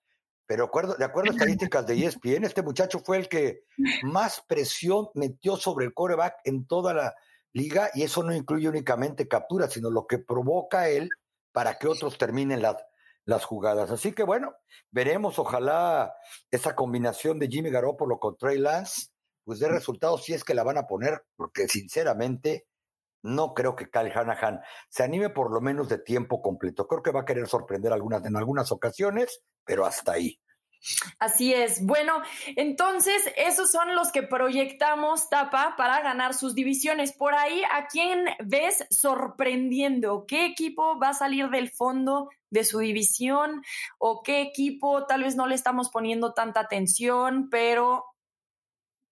Pero de acuerdo a estadísticas de ESPN, este muchacho fue el que más presión metió sobre el coreback en toda la liga y eso no incluye únicamente capturas, sino lo que provoca él para que otros terminen las, las jugadas. Así que bueno, veremos, ojalá esa combinación de Jimmy Garoppolo con Trey Lance, pues dé resultados si es que la van a poner, porque sinceramente no creo que Kyle Hanahan se anime por lo menos de tiempo completo. Creo que va a querer sorprender algunas, en algunas ocasiones, pero hasta ahí. Así es. Bueno, entonces esos son los que proyectamos Tapa para ganar sus divisiones. Por ahí, ¿a quién ves sorprendiendo? ¿Qué equipo va a salir del fondo de su división? ¿O qué equipo tal vez no le estamos poniendo tanta atención, pero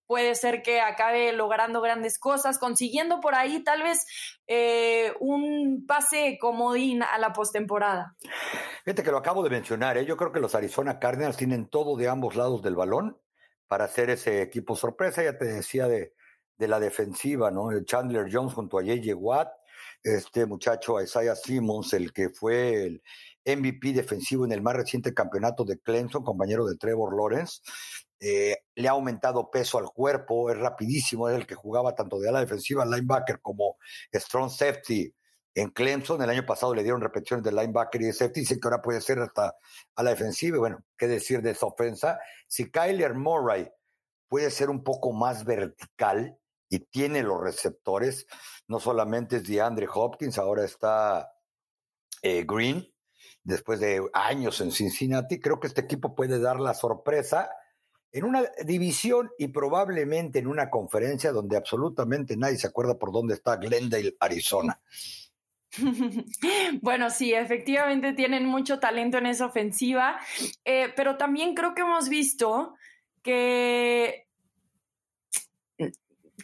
puede ser que acabe logrando grandes cosas, consiguiendo por ahí tal vez eh, un pase comodín a la postemporada. Fíjate que lo acabo de mencionar, ¿eh? yo creo que los Arizona Cardinals tienen todo de ambos lados del balón para hacer ese equipo sorpresa, ya te decía de, de la defensiva, ¿no? El Chandler Jones junto a J.J. Watt, este muchacho Isaiah Simmons, el que fue el MVP defensivo en el más reciente campeonato de Clemson, compañero de Trevor Lawrence, eh, le ha aumentado peso al cuerpo, es rapidísimo, es el que jugaba tanto de ala defensiva, linebacker, como strong safety en Clemson. El año pasado le dieron repeticiones de linebacker y de safety, dicen que ahora puede ser hasta a la defensiva. Bueno, qué decir de esa ofensa. Si Kyler Murray puede ser un poco más vertical y tiene los receptores, no solamente es de Andre Hopkins, ahora está eh, Green, después de años en Cincinnati, creo que este equipo puede dar la sorpresa en una división y probablemente en una conferencia donde absolutamente nadie se acuerda por dónde está Glendale, Arizona. [LAUGHS] Bueno, sí, efectivamente tienen mucho talento en esa ofensiva, eh, pero también creo que hemos visto que,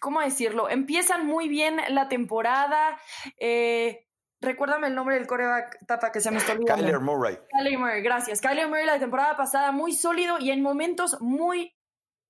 ¿cómo decirlo? Empiezan muy bien la temporada. Eh, recuérdame el nombre del coreback tapa que se me está olvidando. Kyler Murray. Kyler Murray, gracias. Kyler Murray la temporada pasada muy sólido y en momentos muy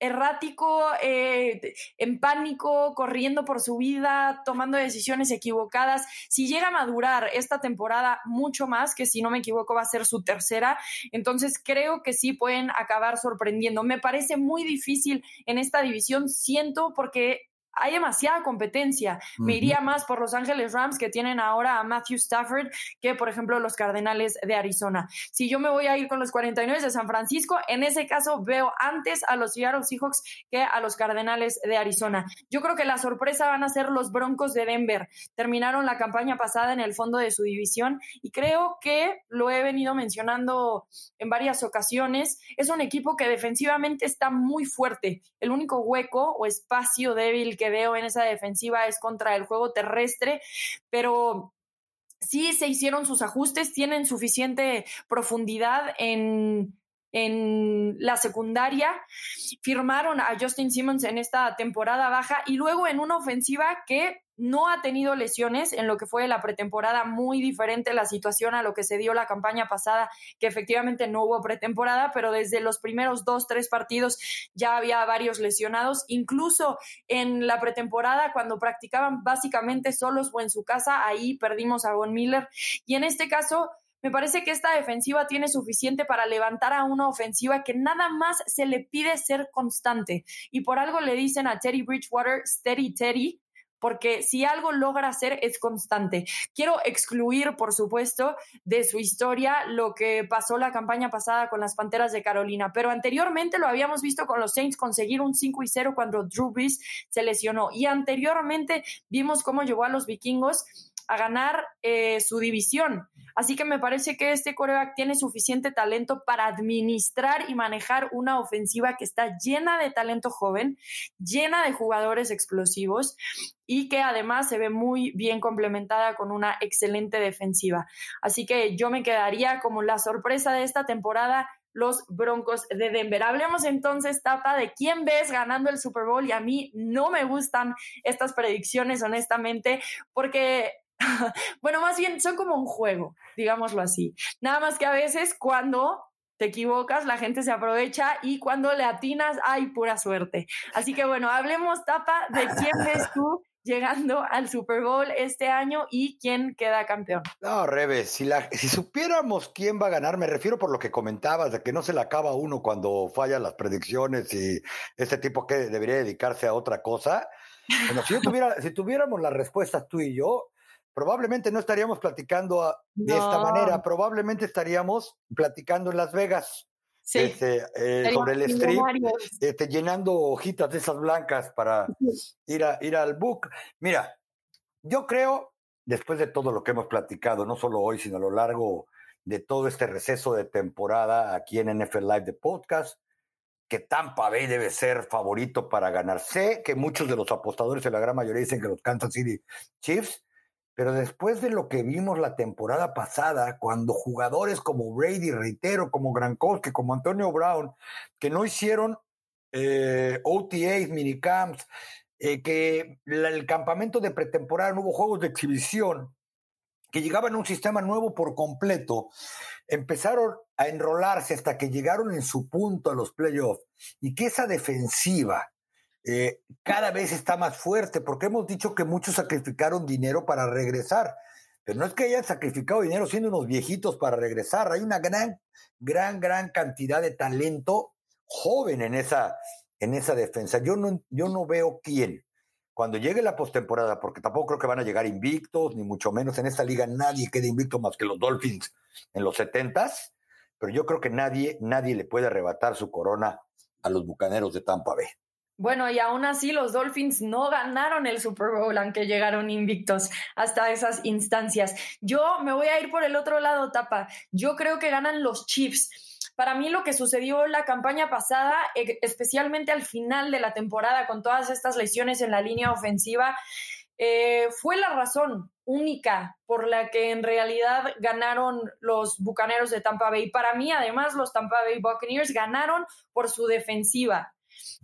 errático, eh, en pánico, corriendo por su vida, tomando decisiones equivocadas. Si llega a madurar esta temporada mucho más, que si no me equivoco va a ser su tercera, entonces creo que sí pueden acabar sorprendiendo. Me parece muy difícil en esta división, siento, porque hay demasiada competencia. Me iría más por Los Ángeles Rams que tienen ahora a Matthew Stafford que, por ejemplo, los Cardenales de Arizona. Si yo me voy a ir con los 49 de San Francisco, en ese caso veo antes a los Seattle Seahawks que a los Cardenales de Arizona. Yo creo que la sorpresa van a ser los Broncos de Denver. Terminaron la campaña pasada en el fondo de su división y creo que lo he venido mencionando en varias ocasiones. Es un equipo que defensivamente está muy fuerte. El único hueco o espacio débil que veo en esa defensiva es contra el juego terrestre, pero sí se hicieron sus ajustes, tienen suficiente profundidad en, en la secundaria, firmaron a Justin Simmons en esta temporada baja y luego en una ofensiva que no ha tenido lesiones en lo que fue la pretemporada, muy diferente la situación a lo que se dio la campaña pasada, que efectivamente no hubo pretemporada, pero desde los primeros dos, tres partidos ya había varios lesionados, incluso en la pretemporada cuando practicaban básicamente solos o en su casa, ahí perdimos a Von Miller. Y en este caso me parece que esta defensiva tiene suficiente para levantar a una ofensiva que nada más se le pide ser constante. Y por algo le dicen a Teddy Bridgewater, steady Teddy, porque si algo logra hacer es constante. Quiero excluir, por supuesto, de su historia lo que pasó la campaña pasada con las Panteras de Carolina, pero anteriormente lo habíamos visto con los Saints conseguir un 5 y 0 cuando Drew Brees se lesionó y anteriormente vimos cómo llegó a los vikingos a ganar eh, su división. Así que me parece que este coreback tiene suficiente talento para administrar y manejar una ofensiva que está llena de talento joven, llena de jugadores explosivos y que además se ve muy bien complementada con una excelente defensiva. Así que yo me quedaría como la sorpresa de esta temporada los Broncos de Denver. Hablemos entonces, Tapa, de quién ves ganando el Super Bowl y a mí no me gustan estas predicciones, honestamente, porque [LAUGHS] bueno, más bien son como un juego, digámoslo así. Nada más que a veces cuando te equivocas, la gente se aprovecha y cuando le atinas, hay pura suerte. Así que bueno, hablemos, Tapa, de quién ves tú [LAUGHS] llegando al Super Bowl este año y quién queda campeón. No, Rebe, si, la, si supiéramos quién va a ganar, me refiero por lo que comentabas, de que no se le acaba uno cuando fallan las predicciones y este tipo que debería dedicarse a otra cosa. Bueno, si, tuviera, si tuviéramos las respuestas tú y yo, probablemente no estaríamos platicando de esta manera, probablemente estaríamos platicando en Las Vegas. Este, eh, sobre el stream, este, llenando hojitas de esas blancas para ir, a, ir al book. Mira, yo creo, después de todo lo que hemos platicado, no solo hoy, sino a lo largo de todo este receso de temporada aquí en NFL Live de Podcast, que Tampa Bay debe ser favorito para ganar. Sé que muchos de los apostadores, en la gran mayoría, dicen que los Kansas City Chiefs, pero después de lo que vimos la temporada pasada, cuando jugadores como Brady, reitero, como Gronkowski, como Antonio Brown, que no hicieron eh, OTAs, minicamps, eh, que el campamento de pretemporada no hubo juegos de exhibición, que llegaban a un sistema nuevo por completo, empezaron a enrolarse hasta que llegaron en su punto a los playoffs. Y que esa defensiva eh, cada vez está más fuerte, porque hemos dicho que muchos sacrificaron dinero para regresar, pero no es que hayan sacrificado dinero siendo unos viejitos para regresar, hay una gran, gran, gran cantidad de talento joven en esa, en esa defensa. Yo no, yo no veo quién. Cuando llegue la postemporada, porque tampoco creo que van a llegar invictos, ni mucho menos en esta liga nadie queda invicto más que los Dolphins en los setentas, pero yo creo que nadie, nadie le puede arrebatar su corona a los bucaneros de Tampa Bay. Bueno, y aún así los Dolphins no ganaron el Super Bowl, aunque llegaron invictos hasta esas instancias. Yo me voy a ir por el otro lado, Tapa. Yo creo que ganan los Chiefs. Para mí lo que sucedió la campaña pasada, e, especialmente al final de la temporada con todas estas lesiones en la línea ofensiva, eh, fue la razón única por la que en realidad ganaron los Bucaneros de Tampa Bay. Para mí, además, los Tampa Bay Buccaneers ganaron por su defensiva.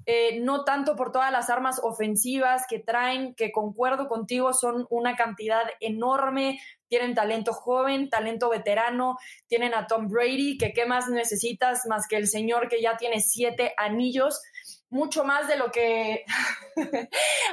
Eh, no tanto por todas las armas ofensivas que traen, que concuerdo contigo, son una cantidad enorme, tienen talento joven, talento veterano, tienen a Tom Brady, que qué más necesitas más que el señor que ya tiene siete anillos mucho más de lo que [LAUGHS]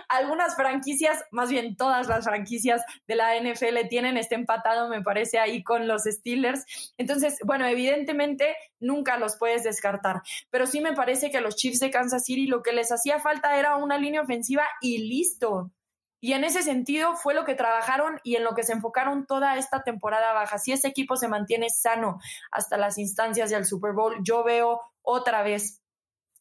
algunas franquicias, más bien todas las franquicias de la NFL tienen, está empatado, me parece, ahí con los Steelers. Entonces, bueno, evidentemente nunca los puedes descartar, pero sí me parece que a los Chiefs de Kansas City lo que les hacía falta era una línea ofensiva y listo. Y en ese sentido fue lo que trabajaron y en lo que se enfocaron toda esta temporada baja. Si ese equipo se mantiene sano hasta las instancias del Super Bowl, yo veo otra vez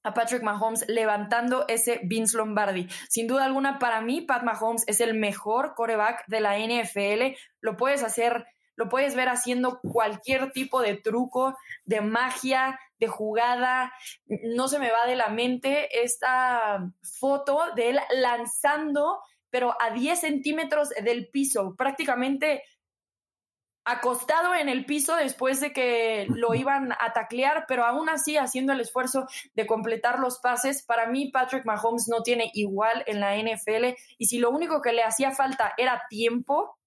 a Patrick Mahomes levantando ese Vince Lombardi. Sin duda alguna, para mí, Pat Mahomes es el mejor coreback de la NFL. Lo puedes hacer, lo puedes ver haciendo cualquier tipo de truco, de magia, de jugada. No se me va de la mente esta foto de él lanzando, pero a 10 centímetros del piso, prácticamente acostado en el piso después de que lo iban a taclear, pero aún así haciendo el esfuerzo de completar los pases. Para mí, Patrick Mahomes no tiene igual en la NFL y si lo único que le hacía falta era tiempo,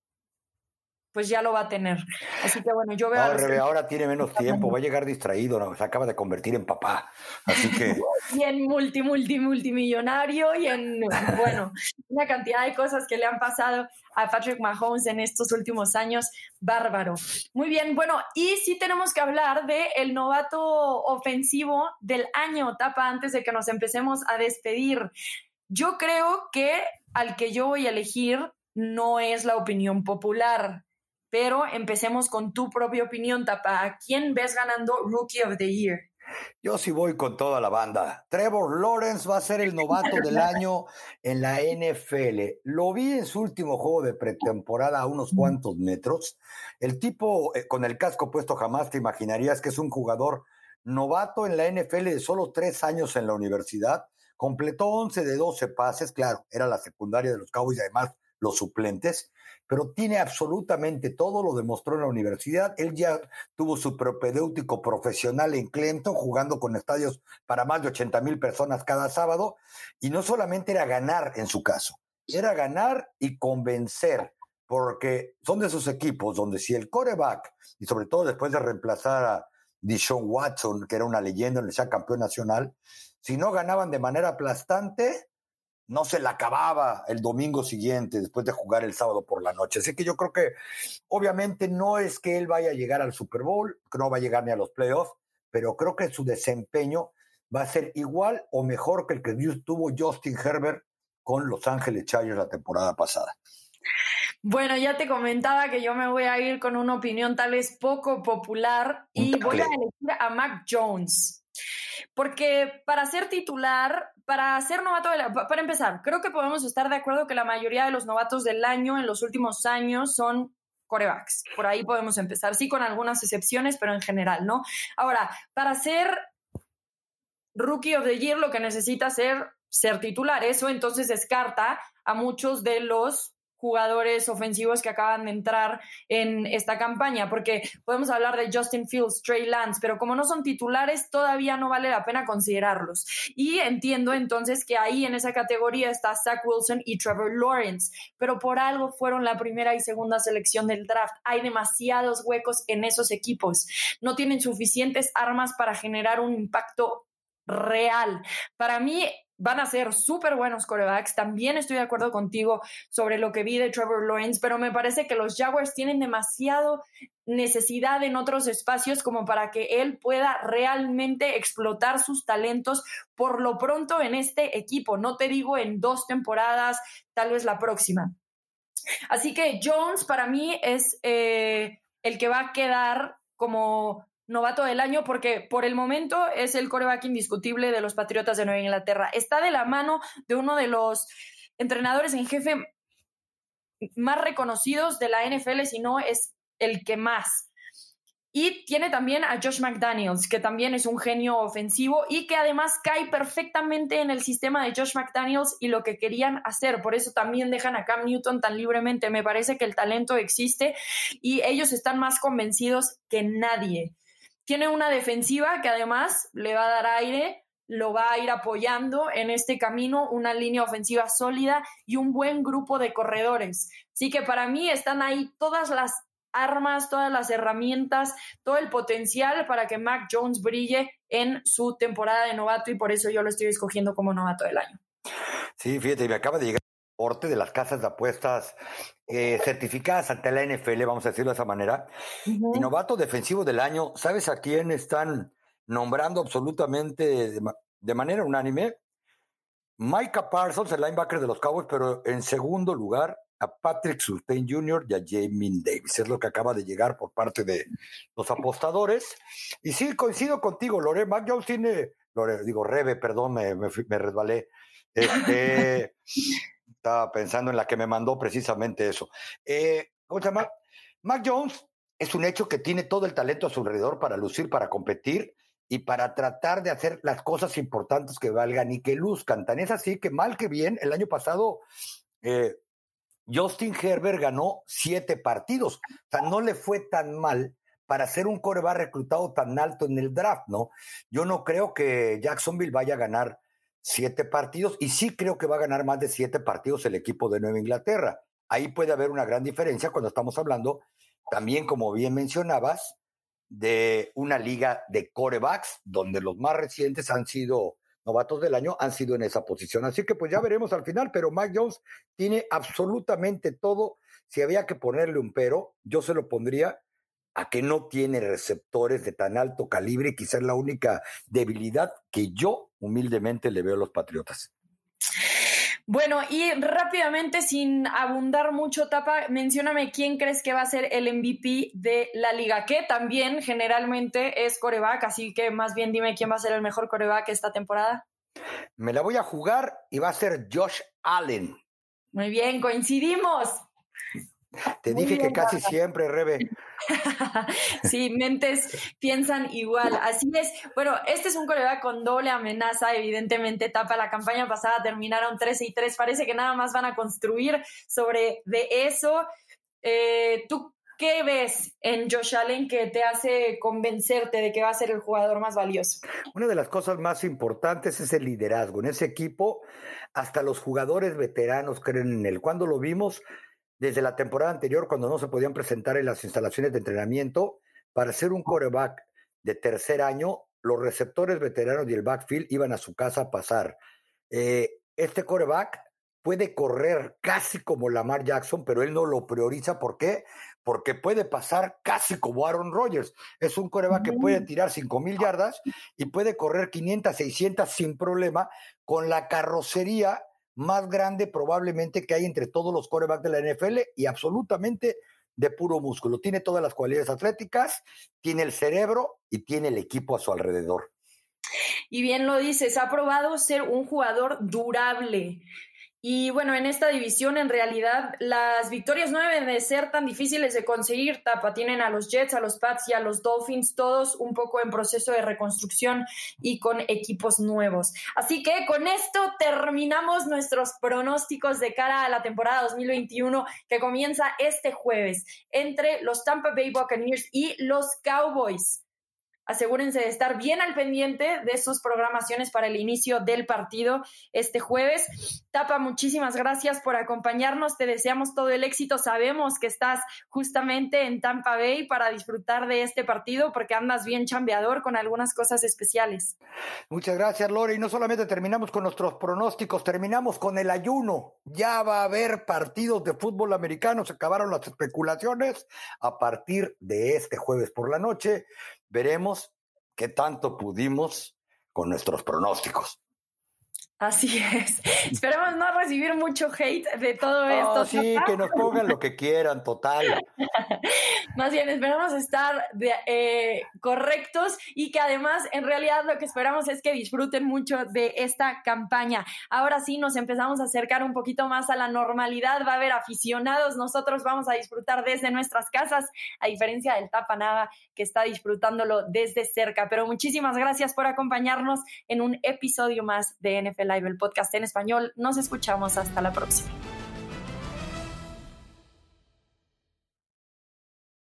pues ya lo va a tener. Así que bueno, yo veo... Ahora, ahora tiene menos tiempo, va a llegar distraído, ¿no? se acaba de convertir en papá. Así que... [LAUGHS] y en multi, multi, multimillonario y en, bueno, una cantidad de cosas que le han pasado a Patrick Mahomes en estos últimos años, bárbaro. Muy bien, bueno, y sí tenemos que hablar de el novato ofensivo del año, Tapa, antes de que nos empecemos a despedir. Yo creo que al que yo voy a elegir no es la opinión popular pero empecemos con tu propia opinión, Tapa. ¿A quién ves ganando Rookie of the Year? Yo sí voy con toda la banda. Trevor Lawrence va a ser el [LAUGHS] novato del año en la NFL. Lo vi en su último juego de pretemporada a unos cuantos metros. El tipo eh, con el casco puesto jamás te imaginarías que es un jugador novato en la NFL de solo tres años en la universidad. Completó 11 de 12 pases, claro, era la secundaria de los Cowboys y además los suplentes pero tiene absolutamente todo, lo demostró en la universidad. Él ya tuvo su propedéutico profesional en Clemson, jugando con estadios para más de 80 mil personas cada sábado, y no solamente era ganar en su caso, era ganar y convencer, porque son de esos equipos donde si el coreback, y sobre todo después de reemplazar a Dishon Watson, que era una leyenda en el campeón nacional, si no ganaban de manera aplastante, no se la acababa el domingo siguiente después de jugar el sábado por la noche. Así que yo creo que obviamente no es que él vaya a llegar al Super Bowl, que no va a llegar ni a los playoffs, pero creo que su desempeño va a ser igual o mejor que el que tuvo Justin Herbert con Los Ángeles Chargers la temporada pasada. Bueno, ya te comentaba que yo me voy a ir con una opinión tal vez poco popular y voy a elegir a Mac Jones. Porque para ser titular, para ser novato, para empezar, creo que podemos estar de acuerdo que la mayoría de los novatos del año en los últimos años son corebacks. Por ahí podemos empezar, sí, con algunas excepciones, pero en general, ¿no? Ahora, para ser rookie of the year, lo que necesita ser ser titular. Eso entonces descarta a muchos de los jugadores ofensivos que acaban de entrar en esta campaña, porque podemos hablar de Justin Fields, Trey Lance, pero como no son titulares, todavía no vale la pena considerarlos. Y entiendo entonces que ahí en esa categoría está Zach Wilson y Trevor Lawrence, pero por algo fueron la primera y segunda selección del draft. Hay demasiados huecos en esos equipos. No tienen suficientes armas para generar un impacto real. Para mí, van a ser súper buenos corebacks. También estoy de acuerdo contigo sobre lo que vi de Trevor Lawrence, pero me parece que los Jaguars tienen demasiado necesidad en otros espacios como para que él pueda realmente explotar sus talentos por lo pronto en este equipo. No te digo en dos temporadas, tal vez la próxima. Así que Jones para mí es eh, el que va a quedar como novato del año porque por el momento es el coreback indiscutible de los Patriotas de Nueva Inglaterra. Está de la mano de uno de los entrenadores en jefe más reconocidos de la NFL, si no es el que más. Y tiene también a Josh McDaniels, que también es un genio ofensivo y que además cae perfectamente en el sistema de Josh McDaniels y lo que querían hacer. Por eso también dejan a Cam Newton tan libremente. Me parece que el talento existe y ellos están más convencidos que nadie. Tiene una defensiva que además le va a dar aire, lo va a ir apoyando en este camino, una línea ofensiva sólida y un buen grupo de corredores. Así que para mí están ahí todas las armas, todas las herramientas, todo el potencial para que Mac Jones brille en su temporada de novato y por eso yo lo estoy escogiendo como novato del año. Sí, fíjate, me acaba de llegar de las casas de apuestas eh, certificadas ante la NFL, vamos a decirlo de esa manera. Y novato defensivo del año, ¿sabes a quién están nombrando absolutamente de, de manera unánime? Micah Parsons, el linebacker de los Cowboys, pero en segundo lugar, a Patrick Surtain Jr. y a Jamie Davis. Es lo que acaba de llegar por parte de los apostadores. Y sí, coincido contigo, Lore. Mac Jones tiene, Lore, digo, Rebe, perdón, me, me, resbalé. [LAUGHS] Este, estaba pensando en la que me mandó precisamente eso. Eh, ¿Cómo se llama? Mac Jones es un hecho que tiene todo el talento a su alrededor para lucir, para competir y para tratar de hacer las cosas importantes que valgan y que luzcan. Tan es así que mal que bien, el año pasado eh, Justin Herbert ganó siete partidos. O sea, no le fue tan mal para ser un coreback reclutado tan alto en el draft, ¿no? Yo no creo que Jacksonville vaya a ganar siete partidos y sí creo que va a ganar más de siete partidos el equipo de Nueva Inglaterra. Ahí puede haber una gran diferencia cuando estamos hablando, también como bien mencionabas, de una liga de corebacks, donde los más recientes han sido novatos del año han sido en esa posición. Así que pues ya veremos al final, pero Mac Jones tiene absolutamente todo. Si había que ponerle un pero, yo se lo pondría a que no tiene receptores de tan alto calibre y quizás la única debilidad que yo humildemente le veo a los Patriotas. Bueno, y rápidamente, sin abundar mucho, Tapa, mencióname quién crees que va a ser el MVP de la liga, que también generalmente es coreback, así que más bien dime quién va a ser el mejor coreback esta temporada. Me la voy a jugar y va a ser Josh Allen. Muy bien, coincidimos. Te dije que casi siempre, Rebe. [LAUGHS] sí, mentes [LAUGHS] piensan igual. Así es. Bueno, este es un coreback con doble amenaza, evidentemente tapa. La campaña pasada terminaron 13 y 3. Parece que nada más van a construir sobre de eso. Eh, ¿Tú qué ves en Josh Allen que te hace convencerte de que va a ser el jugador más valioso? Una de las cosas más importantes es el liderazgo. En ese equipo, hasta los jugadores veteranos creen en él. Cuando lo vimos, desde la temporada anterior, cuando no se podían presentar en las instalaciones de entrenamiento, para ser un coreback de tercer año, los receptores veteranos y el backfield iban a su casa a pasar. Eh, este coreback puede correr casi como Lamar Jackson, pero él no lo prioriza. ¿Por qué? Porque puede pasar casi como Aaron Rodgers. Es un coreback que puede tirar 5 mil yardas y puede correr 500, 600 sin problema con la carrocería más grande probablemente que hay entre todos los corebacks de la NFL y absolutamente de puro músculo. Tiene todas las cualidades atléticas, tiene el cerebro y tiene el equipo a su alrededor. Y bien lo dices, ha probado ser un jugador durable. Y bueno, en esta división en realidad las victorias no deben de ser tan difíciles de conseguir. Tapa, tienen a los Jets, a los Pats y a los Dolphins, todos un poco en proceso de reconstrucción y con equipos nuevos. Así que con esto terminamos nuestros pronósticos de cara a la temporada 2021 que comienza este jueves entre los Tampa Bay Buccaneers y los Cowboys asegúrense de estar bien al pendiente de sus programaciones para el inicio del partido este jueves. Tapa, muchísimas gracias por acompañarnos. Te deseamos todo el éxito. Sabemos que estás justamente en Tampa Bay para disfrutar de este partido porque andas bien chambeador con algunas cosas especiales. Muchas gracias, Lore. Y no solamente terminamos con nuestros pronósticos, terminamos con el ayuno. Ya va a haber partidos de fútbol americano. Se acabaron las especulaciones a partir de este jueves por la noche veremos qué tanto pudimos con nuestros pronósticos. Así es. [LAUGHS] Esperemos no recibir mucho hate de todo esto. Sí, que nos pongan lo que quieran, total. [LAUGHS] Más bien, esperamos estar eh, correctos y que además, en realidad, lo que esperamos es que disfruten mucho de esta campaña. Ahora sí, nos empezamos a acercar un poquito más a la normalidad. Va a haber aficionados. Nosotros vamos a disfrutar desde nuestras casas, a diferencia del Tapanada, que está disfrutándolo desde cerca. Pero muchísimas gracias por acompañarnos en un episodio más de NFL Live, el podcast en español. Nos escuchamos hasta la próxima.